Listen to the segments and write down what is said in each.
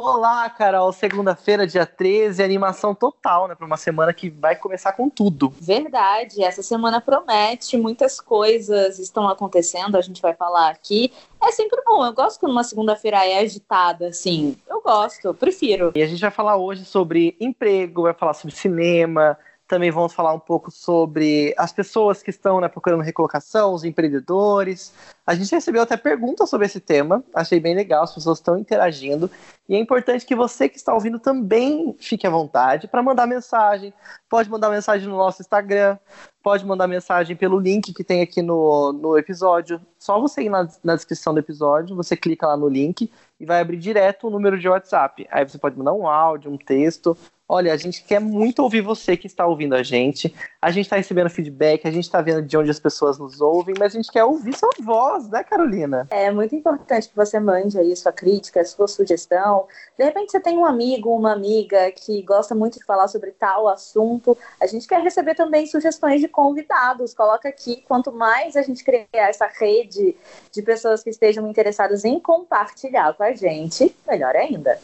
Olá, Carol. Segunda-feira, dia 13, animação total, né? Para uma semana que vai começar com tudo. Verdade. Essa semana promete, muitas coisas estão acontecendo, a gente vai falar aqui. É sempre bom. Eu gosto quando uma segunda-feira é agitada, assim. Eu gosto, eu prefiro. E a gente vai falar hoje sobre emprego, vai falar sobre cinema, também vamos falar um pouco sobre as pessoas que estão né, procurando recolocação, os empreendedores. A gente recebeu até perguntas sobre esse tema, achei bem legal, as pessoas estão interagindo. E é importante que você que está ouvindo também fique à vontade para mandar mensagem. Pode mandar mensagem no nosso Instagram, pode mandar mensagem pelo link que tem aqui no, no episódio. Só você ir na, na descrição do episódio, você clica lá no link e vai abrir direto o número de WhatsApp. Aí você pode mandar um áudio, um texto Olha, a gente quer muito ouvir você que está ouvindo a gente. A gente está recebendo feedback, a gente está vendo de onde as pessoas nos ouvem, mas a gente quer ouvir sua voz, né, Carolina? É muito importante que você mande aí sua crítica, sua sugestão. De repente você tem um amigo, uma amiga que gosta muito de falar sobre tal assunto. A gente quer receber também sugestões de convidados. Coloca aqui, quanto mais a gente criar essa rede de pessoas que estejam interessadas em compartilhar com a gente, melhor ainda.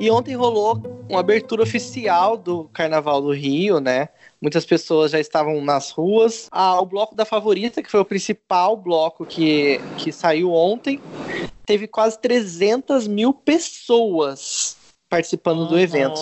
E ontem rolou uma abertura oficial do Carnaval do Rio, né? Muitas pessoas já estavam nas ruas. Ah, o bloco da favorita, que foi o principal bloco que, que saiu ontem, teve quase 300 mil pessoas participando uhum. do evento.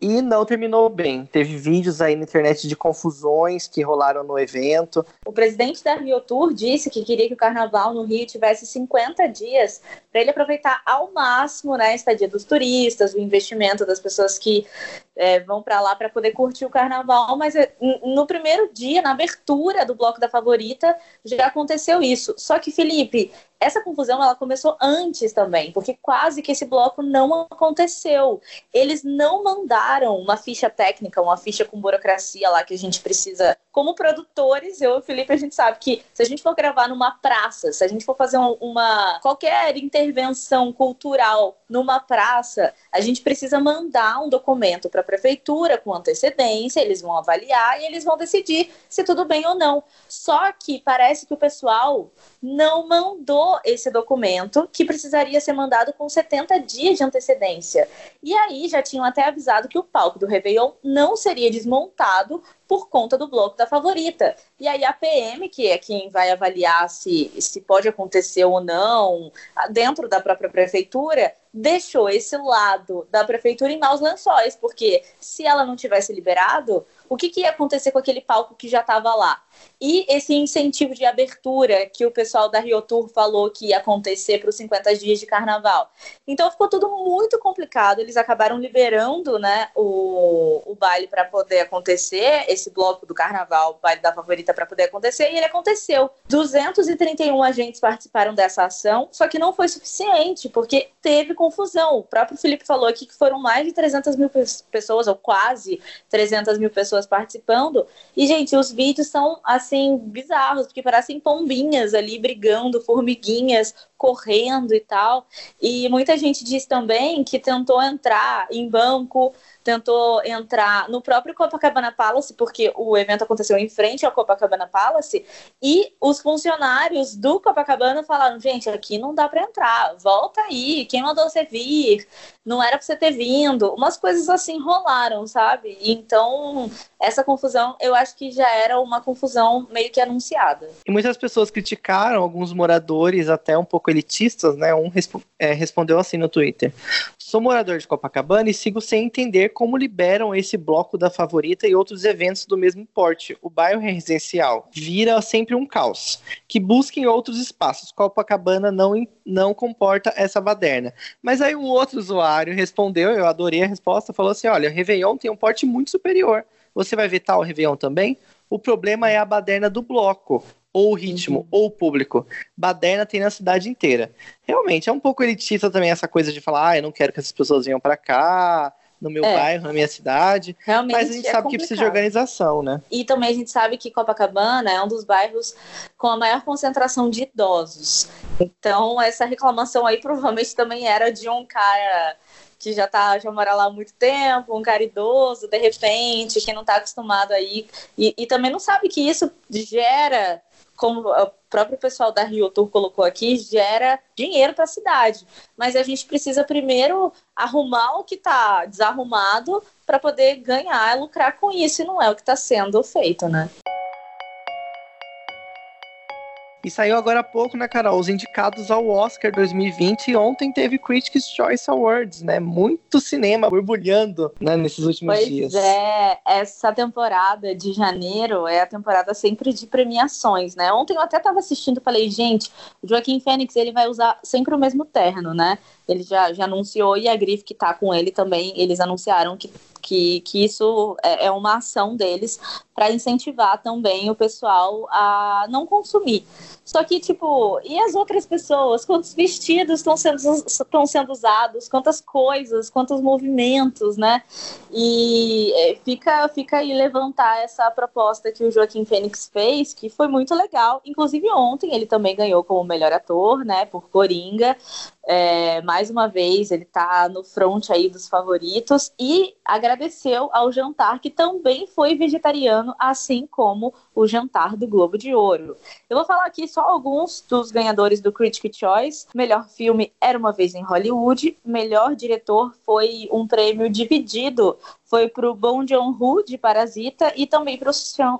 E não terminou bem. Teve vídeos aí na internet de confusões que rolaram no evento. O presidente da Rio Tour disse que queria que o carnaval no Rio tivesse 50 dias para ele aproveitar ao máximo né, a estadia dos turistas, o investimento das pessoas que é, vão para lá para poder curtir o carnaval. Mas é, no primeiro dia, na abertura do bloco da favorita, já aconteceu isso. Só que, Felipe, essa confusão ela começou antes também, porque quase que esse bloco não aconteceu. Eles não mandaram uma ficha técnica, uma ficha com burocracia lá que a gente precisa. Como produtores, eu e o Felipe, a gente sabe que se a gente for gravar numa praça, se a gente for fazer uma qualquer intervenção cultural numa praça, a gente precisa mandar um documento para a prefeitura com antecedência, eles vão avaliar e eles vão decidir se tudo bem ou não. Só que parece que o pessoal não mandou esse documento, que precisaria ser mandado com 70 dias de antecedência. E aí já tinham até avisado que o palco do Réveillon não seria desmontado por conta do bloco da favorita. E aí a PM, que é quem vai avaliar se, se pode acontecer ou não, dentro da própria prefeitura, deixou esse lado da prefeitura em maus lençóis, porque se ela não tivesse liberado, o que, que ia acontecer com aquele palco que já estava lá? E esse incentivo de abertura que o pessoal da Rio Tour falou que ia acontecer para os 50 dias de carnaval. Então ficou tudo muito complicado. Eles acabaram liberando né, o, o baile para poder acontecer, esse bloco do carnaval, o baile da favorita para poder acontecer, e ele aconteceu. 231 agentes participaram dessa ação, só que não foi suficiente, porque teve confusão. O próprio Felipe falou aqui que foram mais de 300 mil pessoas, ou quase 300 mil pessoas participando. E, gente, os vídeos são, assim, bizarros, porque parecem pombinhas ali brigando, formiguinhas correndo e tal. E muita gente diz também que tentou entrar em banco tentou entrar no próprio Copacabana Palace, porque o evento aconteceu em frente ao Copacabana Palace, e os funcionários do Copacabana falaram: gente, aqui não dá para entrar, volta aí, quem mandou você vir? Não era para você ter vindo. Umas coisas assim rolaram, sabe? Então, essa confusão, eu acho que já era uma confusão meio que anunciada. E muitas pessoas criticaram, alguns moradores, até um pouco elitistas, né? Um é, respondeu assim no Twitter: Sou morador de Copacabana e sigo sem entender como liberam esse bloco da favorita e outros eventos do mesmo porte. O bairro residencial vira sempre um caos. Que busquem outros espaços. Copacabana não, não comporta essa baderna. Mas aí um outro usuário respondeu, eu adorei a resposta, falou assim: olha, Réveillon tem um porte muito superior. Você vai ver tal Réveillon também? O problema é a baderna do bloco ou o ritmo, uhum. ou o público. Baderna tem na cidade inteira. Realmente, é um pouco elitista também essa coisa de falar, ah, eu não quero que essas pessoas venham para cá, no meu é. bairro, na minha cidade. Realmente mas a gente é sabe complicado. que precisa de organização, né? E também a gente sabe que Copacabana é um dos bairros com a maior concentração de idosos. Então, essa reclamação aí provavelmente também era de um cara que já tá, já mora lá há muito tempo, um cara idoso, de repente, que não está acostumado aí, e, e também não sabe que isso gera como o próprio pessoal da Rio Tour colocou aqui, gera dinheiro para a cidade. Mas a gente precisa primeiro arrumar o que está desarrumado para poder ganhar, lucrar com isso, e não é o que está sendo feito, né? E saiu agora há pouco, né, Carol? Os indicados ao Oscar 2020 e ontem teve Critics' Choice Awards, né? Muito cinema borbulhando né, nesses últimos pois dias. é, essa temporada de janeiro é a temporada sempre de premiações, né? Ontem eu até estava assistindo e falei, gente, o Joaquim Fênix ele vai usar sempre o mesmo terno, né? Ele já, já anunciou e a Grife que tá com ele também, eles anunciaram que que, que isso é, é uma ação deles para incentivar também o pessoal a não consumir. Só que, tipo, e as outras pessoas? Quantos vestidos estão sendo, estão sendo usados? Quantas coisas? Quantos movimentos, né? E é, fica, fica aí levantar essa proposta que o Joaquim Fênix fez, que foi muito legal. Inclusive, ontem ele também ganhou como melhor ator, né? Por Coringa. É, mais uma vez, ele está no front aí dos favoritos e agradeceu ao jantar, que também foi vegetariano, assim como o jantar do Globo de Ouro. Eu vou falar aqui só alguns dos ganhadores do Critic Choice. Melhor filme Era Uma Vez em Hollywood. Melhor diretor foi um prêmio dividido. Foi para o Bong Joon-ho, de Parasita, e também para o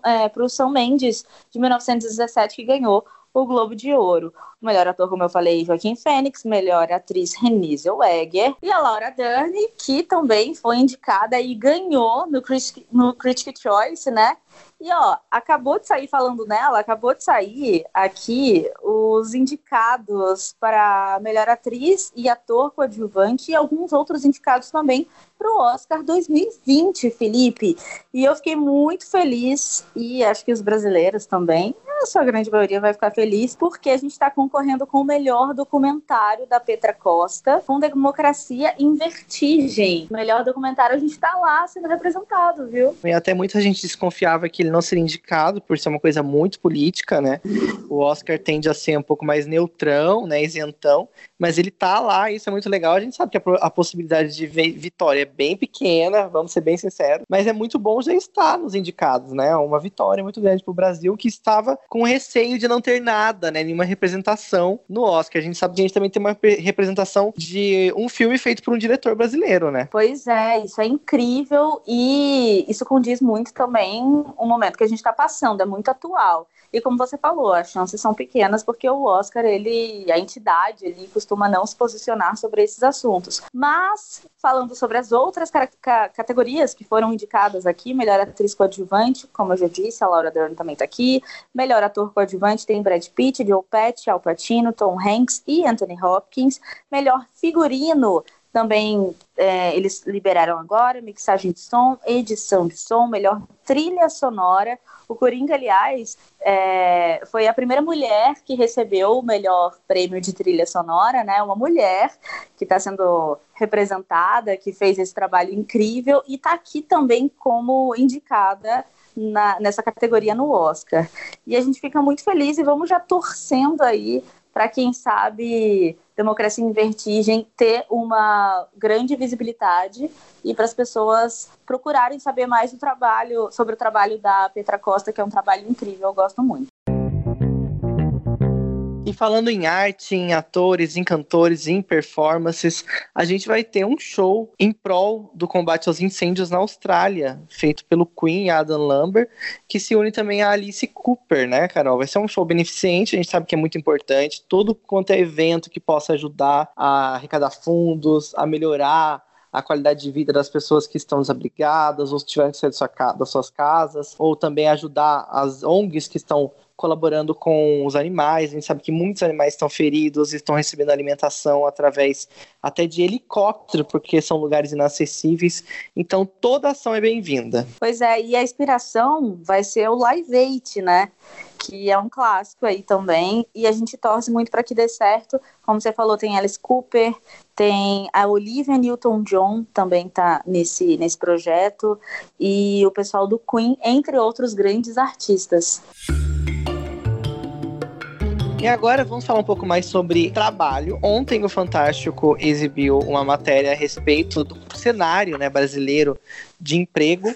é, Sam Mendes, de 1917, que ganhou o Globo de Ouro. O melhor ator, como eu falei, Joaquim Fênix, melhor atriz Renée Zellweger e a Laura Dern, que também foi indicada e ganhou no Critic, no Critic Choice, né? E ó, acabou de sair falando nela, acabou de sair aqui os indicados para melhor atriz e ator coadjuvante e alguns outros indicados também para o Oscar 2020, Felipe. E eu fiquei muito feliz e acho que os brasileiros também, a sua grande maioria vai ficar feliz porque a gente está concorrendo com o melhor documentário da Petra Costa, com Democracia em Vertigem. O melhor documentário a gente está lá sendo representado, viu? E até muita gente desconfiava que ele não seria indicado por ser uma coisa muito política, né? O Oscar tende a ser um pouco mais neutrão, né, isentão, mas ele tá lá, isso é muito legal. A gente sabe que a, a possibilidade de vitória bem pequena, vamos ser bem sinceros, mas é muito bom já estar nos indicados, né? Uma vitória muito grande para o Brasil que estava com receio de não ter nada, né? Nenhuma representação no Oscar. A gente sabe que a gente também tem uma representação de um filme feito por um diretor brasileiro, né? Pois é, isso é incrível e isso condiz muito também o momento que a gente está passando, é muito atual. E como você falou, as chances são pequenas porque o Oscar, ele, a entidade, ele costuma não se posicionar sobre esses assuntos. Mas, falando sobre as outras categorias que foram indicadas aqui, melhor atriz coadjuvante, como eu já disse, a Laura Dern também está aqui. Melhor ator coadjuvante tem Brad Pitt, Joe Pesci, Al Pacino, Tom Hanks e Anthony Hopkins. Melhor figurino também é, eles liberaram agora mixagem de som, edição de som, melhor trilha sonora. O Coringa, aliás, é, foi a primeira mulher que recebeu o melhor prêmio de trilha sonora, né? Uma mulher que está sendo representada, que fez esse trabalho incrível e está aqui também como indicada na, nessa categoria no Oscar. E a gente fica muito feliz e vamos já torcendo aí para quem sabe Democracia em Vertigem ter uma grande visibilidade e para as pessoas procurarem saber mais do trabalho, sobre o trabalho da Petra Costa, que é um trabalho incrível, eu gosto muito. E falando em arte, em atores, em cantores, em performances, a gente vai ter um show em prol do combate aos incêndios na Austrália, feito pelo Queen Adam Lambert, que se une também a Alice Cooper, né, Carol? Vai ser um show beneficente, a gente sabe que é muito importante, todo quanto é evento que possa ajudar a arrecadar fundos, a melhorar a qualidade de vida das pessoas que estão desabrigadas, ou tiveram que sair das suas casas, ou também ajudar as ONGs que estão colaborando com os animais. A gente sabe que muitos animais estão feridos estão recebendo alimentação através até de helicóptero, porque são lugares inacessíveis. Então toda ação é bem-vinda. Pois é, e a inspiração vai ser o Live 8, né? Que é um clássico aí também. E a gente torce muito para que dê certo. Como você falou, tem Alice Cooper, tem a Olivia Newton-John também tá nesse, nesse projeto. E o pessoal do Queen, entre outros grandes artistas. E agora vamos falar um pouco mais sobre trabalho. Ontem o Fantástico exibiu uma matéria a respeito do cenário né, brasileiro de emprego.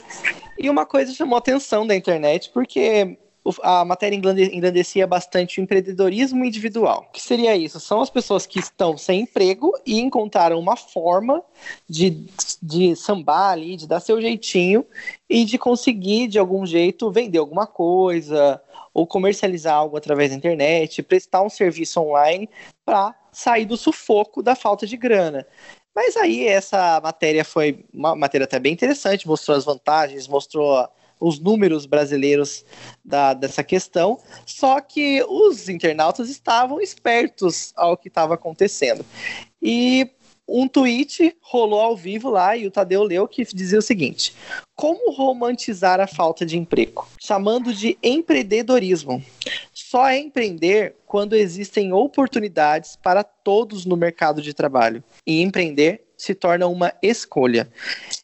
E uma coisa chamou atenção da internet, porque a matéria engrandecia bastante o empreendedorismo individual. O que seria isso? São as pessoas que estão sem emprego e encontraram uma forma de, de sambar ali, de dar seu jeitinho e de conseguir, de algum jeito, vender alguma coisa ou comercializar algo através da internet, prestar um serviço online para sair do sufoco da falta de grana. Mas aí essa matéria foi uma matéria até bem interessante, mostrou as vantagens, mostrou os números brasileiros da, dessa questão, só que os internautas estavam espertos ao que estava acontecendo. E um tweet rolou ao vivo lá e o Tadeu leu que dizia o seguinte: Como romantizar a falta de emprego? Chamando de empreendedorismo. Só é empreender quando existem oportunidades para todos no mercado de trabalho. E empreender se torna uma escolha.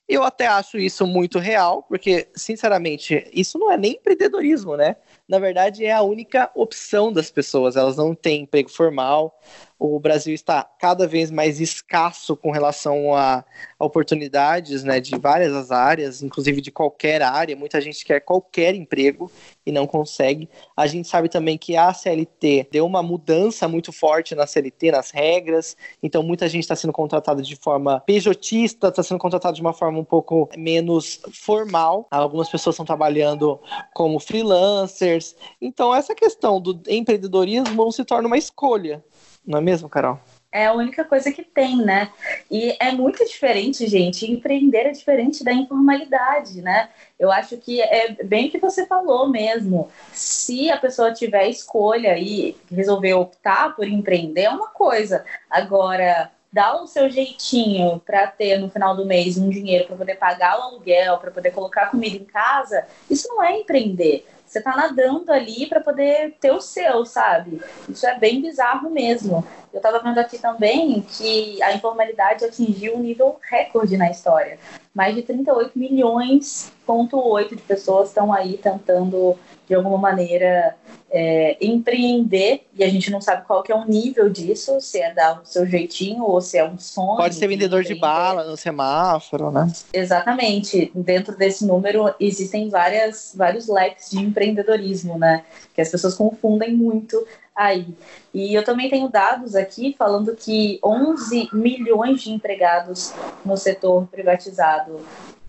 Eu até acho isso muito real, porque, sinceramente, isso não é nem empreendedorismo, né? Na verdade, é a única opção das pessoas. Elas não têm emprego formal, o Brasil está cada vez mais escasso com relação a, oportunidades né, de várias áreas, inclusive de qualquer área. Muita gente quer qualquer emprego e não consegue. A gente sabe também que a CLT deu uma mudança muito forte na CLT, nas regras, então muita gente está sendo contratada de forma pejotista, está sendo contratada de uma forma um pouco menos formal. Algumas pessoas estão trabalhando como freelancers. Então, essa questão do empreendedorismo se torna uma escolha não é mesmo, Carol? É a única coisa que tem, né? E é muito diferente, gente. Empreender é diferente da informalidade, né? Eu acho que é bem o que você falou mesmo. Se a pessoa tiver escolha e resolver optar por empreender, é uma coisa. Agora, dar o seu jeitinho para ter no final do mês um dinheiro para poder pagar o aluguel, para poder colocar comida em casa, isso não é empreender. Você tá nadando ali para poder ter o seu, sabe? Isso é bem bizarro mesmo. Eu estava vendo aqui também que a informalidade atingiu um nível recorde na história. Mais de 38 milhões, ponto 8 de pessoas estão aí tentando de alguma maneira é, empreender e a gente não sabe qual que é o nível disso, se é dar o seu jeitinho ou se é um sonho. Pode ser vendedor de bala no semáforo, né? Exatamente. Dentro desse número existem várias, vários leques de empreendedorismo, né? Que as pessoas confundem muito aí. E eu também tenho dados aqui falando que 11 milhões de empregados no setor privatizado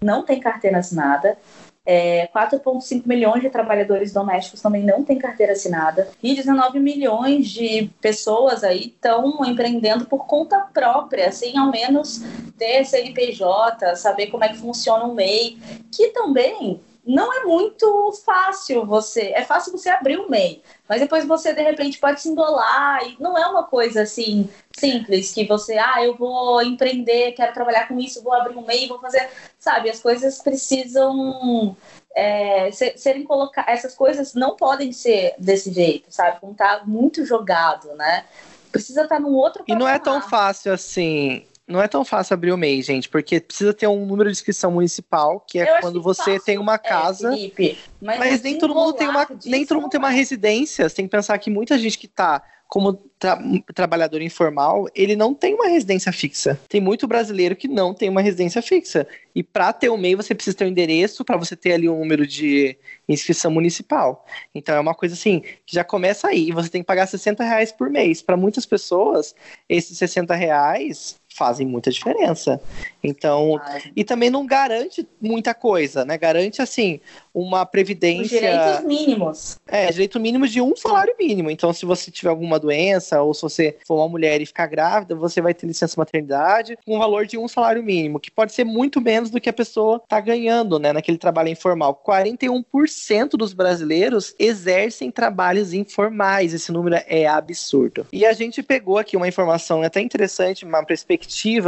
não têm carteira assinada. É, 4,5 milhões de trabalhadores domésticos também não têm carteira assinada. E 19 milhões de pessoas aí estão empreendendo por conta própria, sem ao menos ter CNPJ, saber como é que funciona o MEI, que também não é muito fácil você. É fácil você abrir o MEI, mas depois você de repente pode se embolar e não é uma coisa assim simples que você, ah, eu vou empreender, quero trabalhar com isso, vou abrir um MEI, vou fazer, sabe? As coisas precisam é, serem colocadas. Essas coisas não podem ser desse jeito, sabe? Como tá muito jogado, né? Precisa estar tá num outro. E não é tão fácil assim não é tão fácil abrir o MEI, gente, porque precisa ter um número de inscrição municipal, que é quando você fácil, tem uma é, casa. É, Felipe, mas, mas nem todo mundo tem uma, nem todo mundo tem uma residência. Você tem que pensar que muita gente que tá como tra trabalhador informal, ele não tem uma residência fixa. Tem muito brasileiro que não tem uma residência fixa. E para ter o MEI, você precisa ter um endereço para você ter ali um número de inscrição municipal. Então é uma coisa assim, que já começa aí. Você tem que pagar 60 reais por mês. Para muitas pessoas, esses 60 reais fazem muita diferença. Então, e também não garante muita coisa, né? Garante assim uma previdência. Os direitos mínimos. É, direito mínimo de um salário mínimo. Então, se você tiver alguma doença ou se você for uma mulher e ficar grávida, você vai ter licença maternidade com um valor de um salário mínimo, que pode ser muito menos do que a pessoa está ganhando, né, naquele trabalho informal. 41% dos brasileiros exercem trabalhos informais. Esse número é absurdo. E a gente pegou aqui uma informação até interessante, uma perspectiva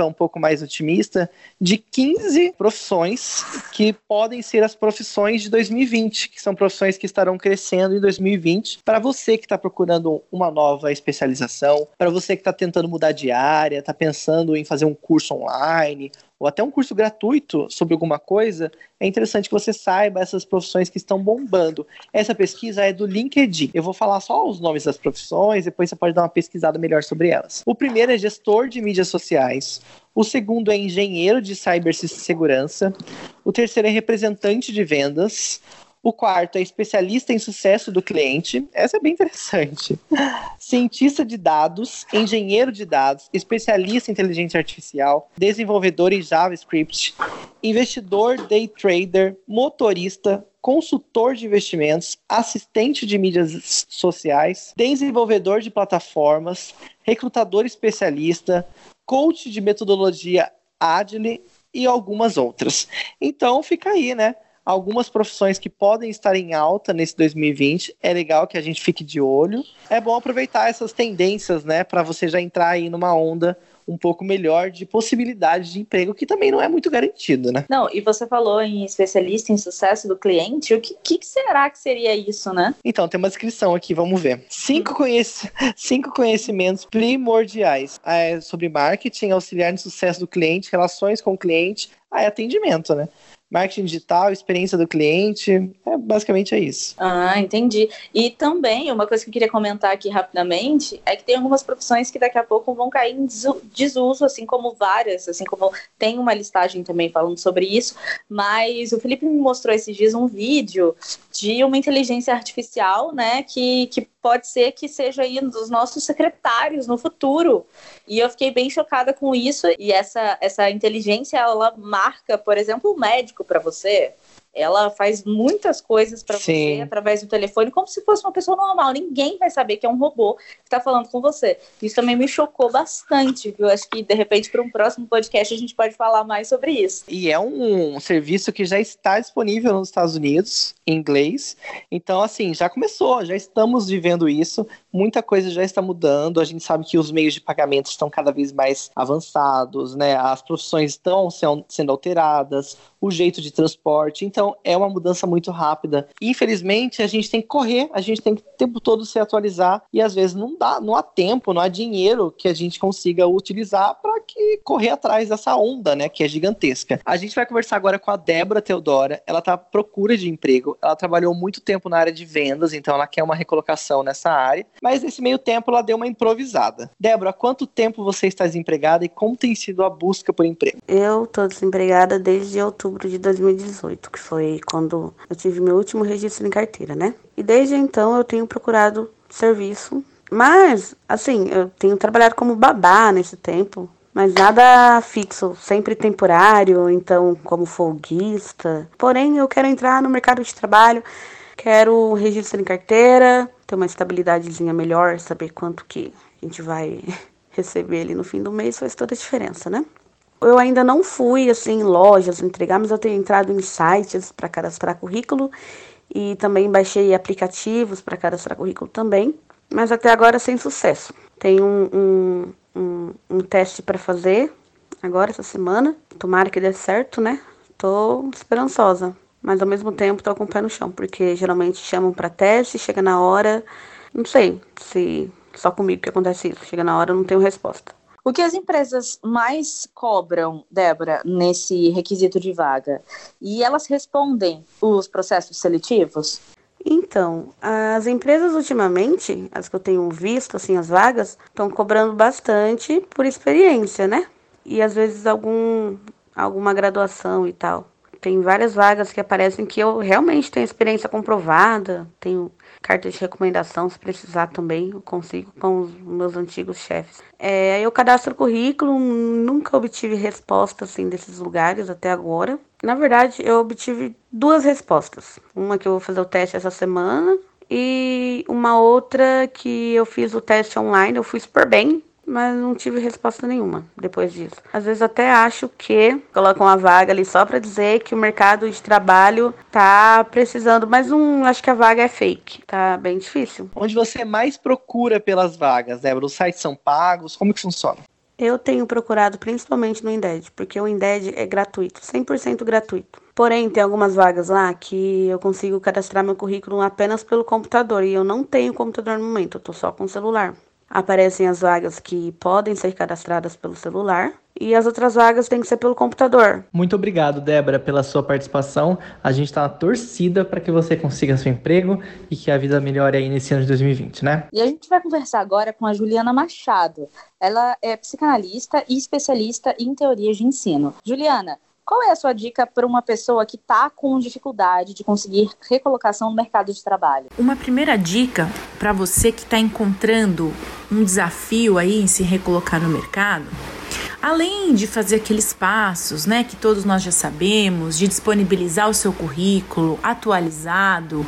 um pouco mais otimista de 15 profissões que podem ser as profissões de 2020, que são profissões que estarão crescendo em 2020. Para você que está procurando uma nova especialização, para você que está tentando mudar de área, está pensando em fazer um curso online ou até um curso gratuito sobre alguma coisa, é interessante que você saiba essas profissões que estão bombando. Essa pesquisa é do LinkedIn. Eu vou falar só os nomes das profissões, depois você pode dar uma pesquisada melhor sobre elas. O primeiro é gestor de mídias sociais. O segundo é engenheiro de cibersegurança. O terceiro é representante de vendas. O quarto é especialista em sucesso do cliente. Essa é bem interessante. Cientista de dados, engenheiro de dados, especialista em inteligência artificial, desenvolvedor em JavaScript, investidor, day trader, motorista, consultor de investimentos, assistente de mídias sociais, desenvolvedor de plataformas, recrutador especialista, coach de metodologia Agile e algumas outras. Então fica aí, né? Algumas profissões que podem estar em alta nesse 2020. É legal que a gente fique de olho. É bom aproveitar essas tendências, né, para você já entrar aí numa onda um pouco melhor de possibilidade de emprego, que também não é muito garantido, né? Não, e você falou em especialista em sucesso do cliente, o que, que será que seria isso, né? Então, tem uma descrição aqui, vamos ver. Cinco, conhec cinco conhecimentos primordiais é, sobre marketing, auxiliar no sucesso do cliente, relações com o cliente, aí atendimento, né? Marketing digital, experiência do cliente, é, basicamente é isso. Ah, entendi. E também, uma coisa que eu queria comentar aqui rapidamente, é que tem algumas profissões que daqui a pouco vão cair em desuso, assim como várias, assim como tem uma listagem também falando sobre isso, mas o Felipe me mostrou esses dias um vídeo de uma inteligência artificial, né, que, que pode ser que seja aí um dos nossos secretários no futuro. E eu fiquei bem chocada com isso. E essa, essa inteligência, ela marca, por exemplo, o médico para você. Ela faz muitas coisas para você através do telefone, como se fosse uma pessoa normal. Ninguém vai saber que é um robô que está falando com você. Isso também me chocou bastante, viu? Acho que, de repente, para um próximo podcast, a gente pode falar mais sobre isso. E é um serviço que já está disponível nos Estados Unidos, em inglês. Então, assim, já começou, já estamos vivendo isso. Muita coisa já está mudando. A gente sabe que os meios de pagamento estão cada vez mais avançados, né? As profissões estão sendo alteradas, o jeito de transporte. Então, é uma mudança muito rápida. Infelizmente, a gente tem que correr, a gente tem que o tempo todo se atualizar e às vezes não dá, não há tempo, não há dinheiro que a gente consiga utilizar para que correr atrás dessa onda, né, que é gigantesca. A gente vai conversar agora com a Débora Teodora. Ela está à procura de emprego. Ela trabalhou muito tempo na área de vendas, então ela quer uma recolocação nessa área. Mas nesse meio tempo ela deu uma improvisada. Débora, há quanto tempo você está desempregada e como tem sido a busca por emprego? Eu estou desempregada desde outubro de 2018, que foi quando eu tive meu último registro em carteira, né? E desde então eu tenho procurado serviço, mas assim, eu tenho trabalhado como babá nesse tempo, mas nada fixo, sempre temporário, então como folguista. Porém, eu quero entrar no mercado de trabalho, quero registro em carteira, ter uma estabilidadezinha melhor, saber quanto que a gente vai receber ali no fim do mês faz toda a diferença, né? eu ainda não fui assim em lojas entregar, mas eu tenho entrado em sites para cadastrar currículo e também baixei aplicativos para cadastrar currículo também, mas até agora sem sucesso. Tenho um, um, um, um teste para fazer agora essa semana, tomara que dê certo, né? Tô esperançosa, mas ao mesmo tempo tô com o pé no chão, porque geralmente chamam para teste, chega na hora, não sei se só comigo que acontece isso, chega na hora eu não tenho resposta. O que as empresas mais cobram, Débora, nesse requisito de vaga? E elas respondem os processos seletivos? Então, as empresas ultimamente, as que eu tenho visto, assim, as vagas, estão cobrando bastante por experiência, né? E às vezes algum, alguma graduação e tal. Tem várias vagas que aparecem que eu realmente tenho experiência comprovada, tenho carta de recomendação, se precisar também, eu consigo com os meus antigos chefes. É, eu cadastro currículo, nunca obtive resposta assim desses lugares até agora. Na verdade, eu obtive duas respostas. Uma que eu vou fazer o teste essa semana e uma outra que eu fiz o teste online, eu fui super bem, mas não tive resposta nenhuma depois disso. Às vezes até acho que colocam uma vaga ali só para dizer que o mercado de trabalho tá precisando, mas não acho que a vaga é fake. Tá bem difícil. Onde você mais procura pelas vagas, Débora? Os sites são pagos? Como que funciona? Eu tenho procurado principalmente no Indeed, porque o Indeed é gratuito, 100% gratuito. Porém, tem algumas vagas lá que eu consigo cadastrar meu currículo apenas pelo computador e eu não tenho computador no momento, eu tô só com o celular aparecem as vagas que podem ser cadastradas pelo celular e as outras vagas têm que ser pelo computador. Muito obrigado, Débora, pela sua participação. A gente está na torcida para que você consiga seu emprego e que a vida melhore aí nesse ano de 2020, né? E a gente vai conversar agora com a Juliana Machado. Ela é psicanalista e especialista em teorias de ensino. Juliana, qual é a sua dica para uma pessoa que está com dificuldade de conseguir recolocação no mercado de trabalho? Uma primeira dica para você que está encontrando um desafio aí em se recolocar no mercado além de fazer aqueles passos, né, que todos nós já sabemos, de disponibilizar o seu currículo atualizado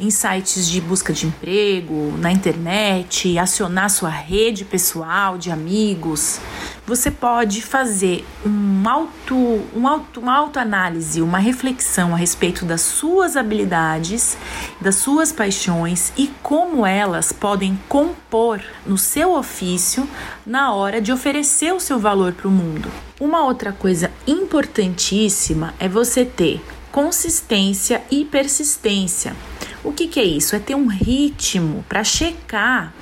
em sites de busca de emprego, na internet, acionar sua rede pessoal de amigos, você pode fazer um auto, um auto, uma autoanálise, uma reflexão a respeito das suas habilidades, das suas paixões e como elas podem compor no seu ofício na hora de oferecer o seu valor para o mundo. Uma outra coisa importantíssima é você ter consistência e persistência. O que, que é isso? É ter um ritmo para checar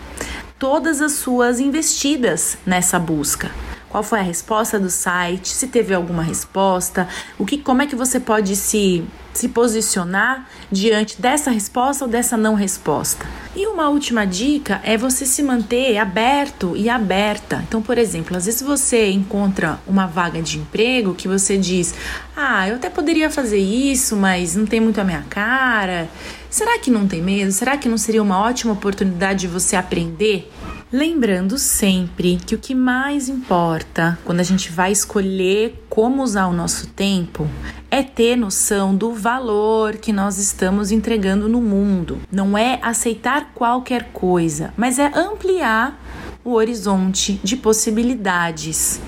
todas as suas investidas nessa busca qual foi a resposta do site, se teve alguma resposta, o que, como é que você pode se, se posicionar diante dessa resposta ou dessa não resposta. E uma última dica é você se manter aberto e aberta. Então, por exemplo, às vezes você encontra uma vaga de emprego que você diz: Ah, eu até poderia fazer isso, mas não tem muito a minha cara. Será que não tem medo? Será que não seria uma ótima oportunidade de você aprender Lembrando sempre que o que mais importa quando a gente vai escolher como usar o nosso tempo é ter noção do valor que nós estamos entregando no mundo. Não é aceitar qualquer coisa, mas é ampliar o horizonte de possibilidades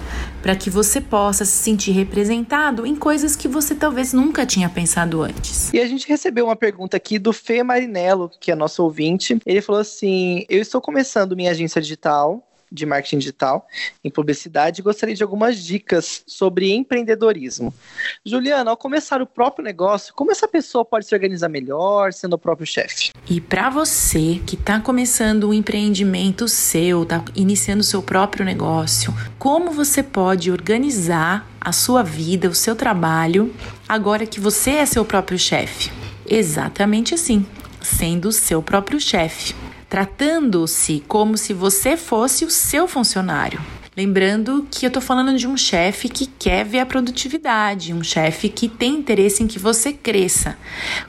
para que você possa se sentir representado em coisas que você talvez nunca tinha pensado antes. E a gente recebeu uma pergunta aqui do Fê Marinello, que é nosso ouvinte. Ele falou assim: Eu estou começando minha agência digital de marketing digital em publicidade e gostaria de algumas dicas sobre empreendedorismo. Juliana, ao começar o próprio negócio, como essa pessoa pode se organizar melhor sendo o próprio chefe? E para você que está começando um empreendimento seu, está iniciando o seu próprio negócio, como você pode organizar a sua vida, o seu trabalho, agora que você é seu próprio chefe? Exatamente assim, sendo o seu próprio chefe tratando-se como se você fosse o seu funcionário. Lembrando que eu estou falando de um chefe que quer ver a produtividade, um chefe que tem interesse em que você cresça.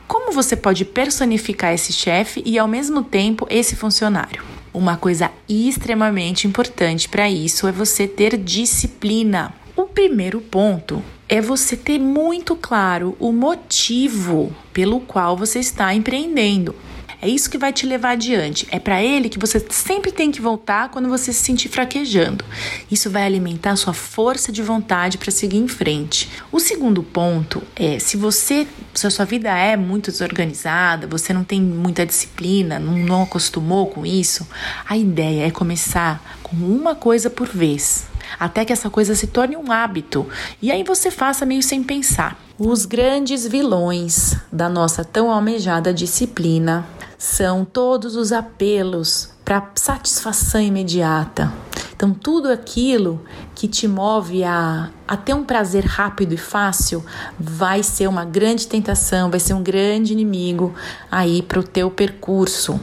Como você pode personificar esse chefe e, ao mesmo tempo, esse funcionário? Uma coisa extremamente importante para isso é você ter disciplina. O primeiro ponto é você ter muito claro o motivo pelo qual você está empreendendo. É isso que vai te levar adiante. É para ele que você sempre tem que voltar quando você se sentir fraquejando. Isso vai alimentar sua força de vontade para seguir em frente. O segundo ponto é se você, se a sua vida é muito desorganizada, você não tem muita disciplina, não, não acostumou com isso, a ideia é começar com uma coisa por vez até que essa coisa se torne um hábito e aí você faça meio sem pensar. Os grandes vilões da nossa tão almejada disciplina são todos os apelos para satisfação imediata. Então, tudo aquilo que te move a, a ter um prazer rápido e fácil vai ser uma grande tentação, vai ser um grande inimigo aí para o teu percurso.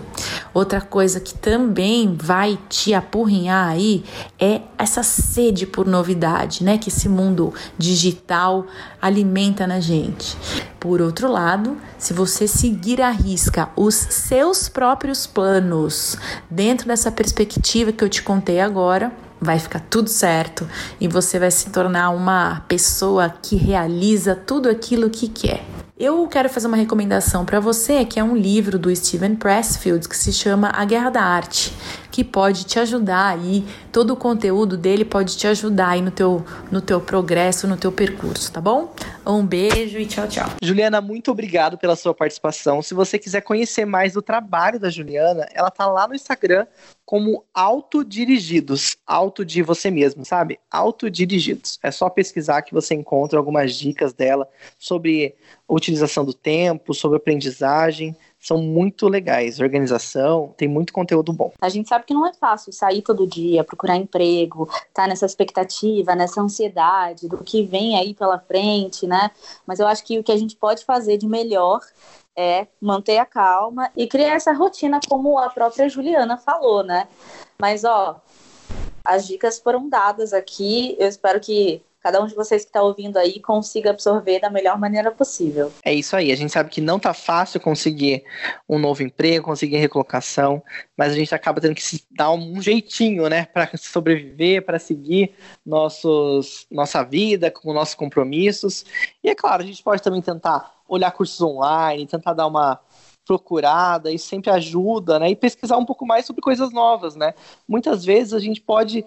Outra coisa que também vai te apurrinhar aí é essa sede por novidade, né? Que esse mundo digital alimenta na gente. Por outro lado, se você seguir à risca os seus próprios planos dentro dessa perspectiva que eu te contei agora, vai ficar tudo certo e você vai se tornar uma pessoa que realiza tudo aquilo que quer. Eu quero fazer uma recomendação para você, que é um livro do Steven Pressfield que se chama A Guerra da Arte, que pode te ajudar aí, todo o conteúdo dele pode te ajudar aí no teu, no teu progresso, no teu percurso, tá bom? Um beijo e tchau, tchau. Juliana, muito obrigado pela sua participação. Se você quiser conhecer mais do trabalho da Juliana, ela tá lá no Instagram como autodirigidos, auto de você mesmo, sabe? Autodirigidos. É só pesquisar que você encontra algumas dicas dela sobre utilização do tempo, sobre aprendizagem. São muito legais. Organização, tem muito conteúdo bom. A gente sabe que não é fácil sair todo dia, procurar emprego, tá nessa expectativa, nessa ansiedade do que vem aí pela frente, né? Mas eu acho que o que a gente pode fazer de melhor é manter a calma e criar essa rotina, como a própria Juliana falou, né? Mas, ó, as dicas foram dadas aqui. Eu espero que cada um de vocês que está ouvindo aí consiga absorver da melhor maneira possível. É isso aí. A gente sabe que não tá fácil conseguir um novo emprego, conseguir recolocação, mas a gente acaba tendo que se dar um jeitinho, né, para sobreviver, para seguir nossos, nossa vida com nossos compromissos. E é claro, a gente pode também tentar olhar cursos online, tentar dar uma procurada, isso sempre ajuda, né? E pesquisar um pouco mais sobre coisas novas, né? Muitas vezes a gente pode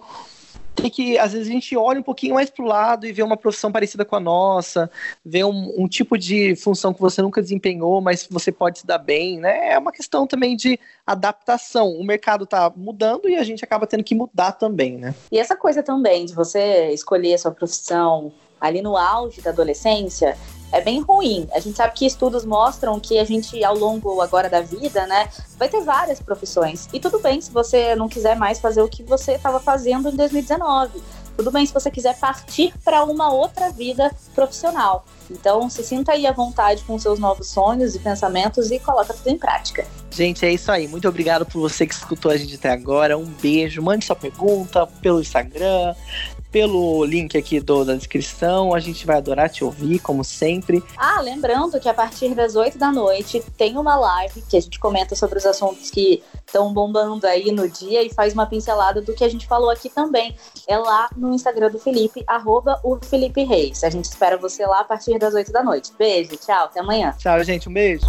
ter que, às vezes, a gente olha um pouquinho mais para o lado e vê uma profissão parecida com a nossa, vê um, um, tipo de função que você nunca desempenhou, mas você pode se dar bem, né? É uma questão também de adaptação. O mercado está mudando e a gente acaba tendo que mudar também, né? E essa coisa também de você escolher a sua profissão ali no auge da adolescência, é bem ruim. A gente sabe que estudos mostram que a gente, ao longo agora da vida, né, vai ter várias profissões. E tudo bem se você não quiser mais fazer o que você estava fazendo em 2019. Tudo bem se você quiser partir para uma outra vida profissional. Então, se sinta aí à vontade com seus novos sonhos e pensamentos e coloca tudo em prática. Gente, é isso aí. Muito obrigado por você que escutou a gente até agora. Um beijo. Mande sua pergunta pelo Instagram, pelo link aqui do, da descrição. A gente vai adorar te ouvir, como sempre. Ah, lembrando que a partir das 8 da noite tem uma live que a gente comenta sobre os assuntos que estão bombando aí no dia e faz uma pincelada do que a gente falou aqui também. É lá no Instagram do Felipe, arroba o Felipe Reis. A gente espera você lá a partir das 8 da noite. Beijo, tchau, até amanhã. Tchau, gente, um beijo.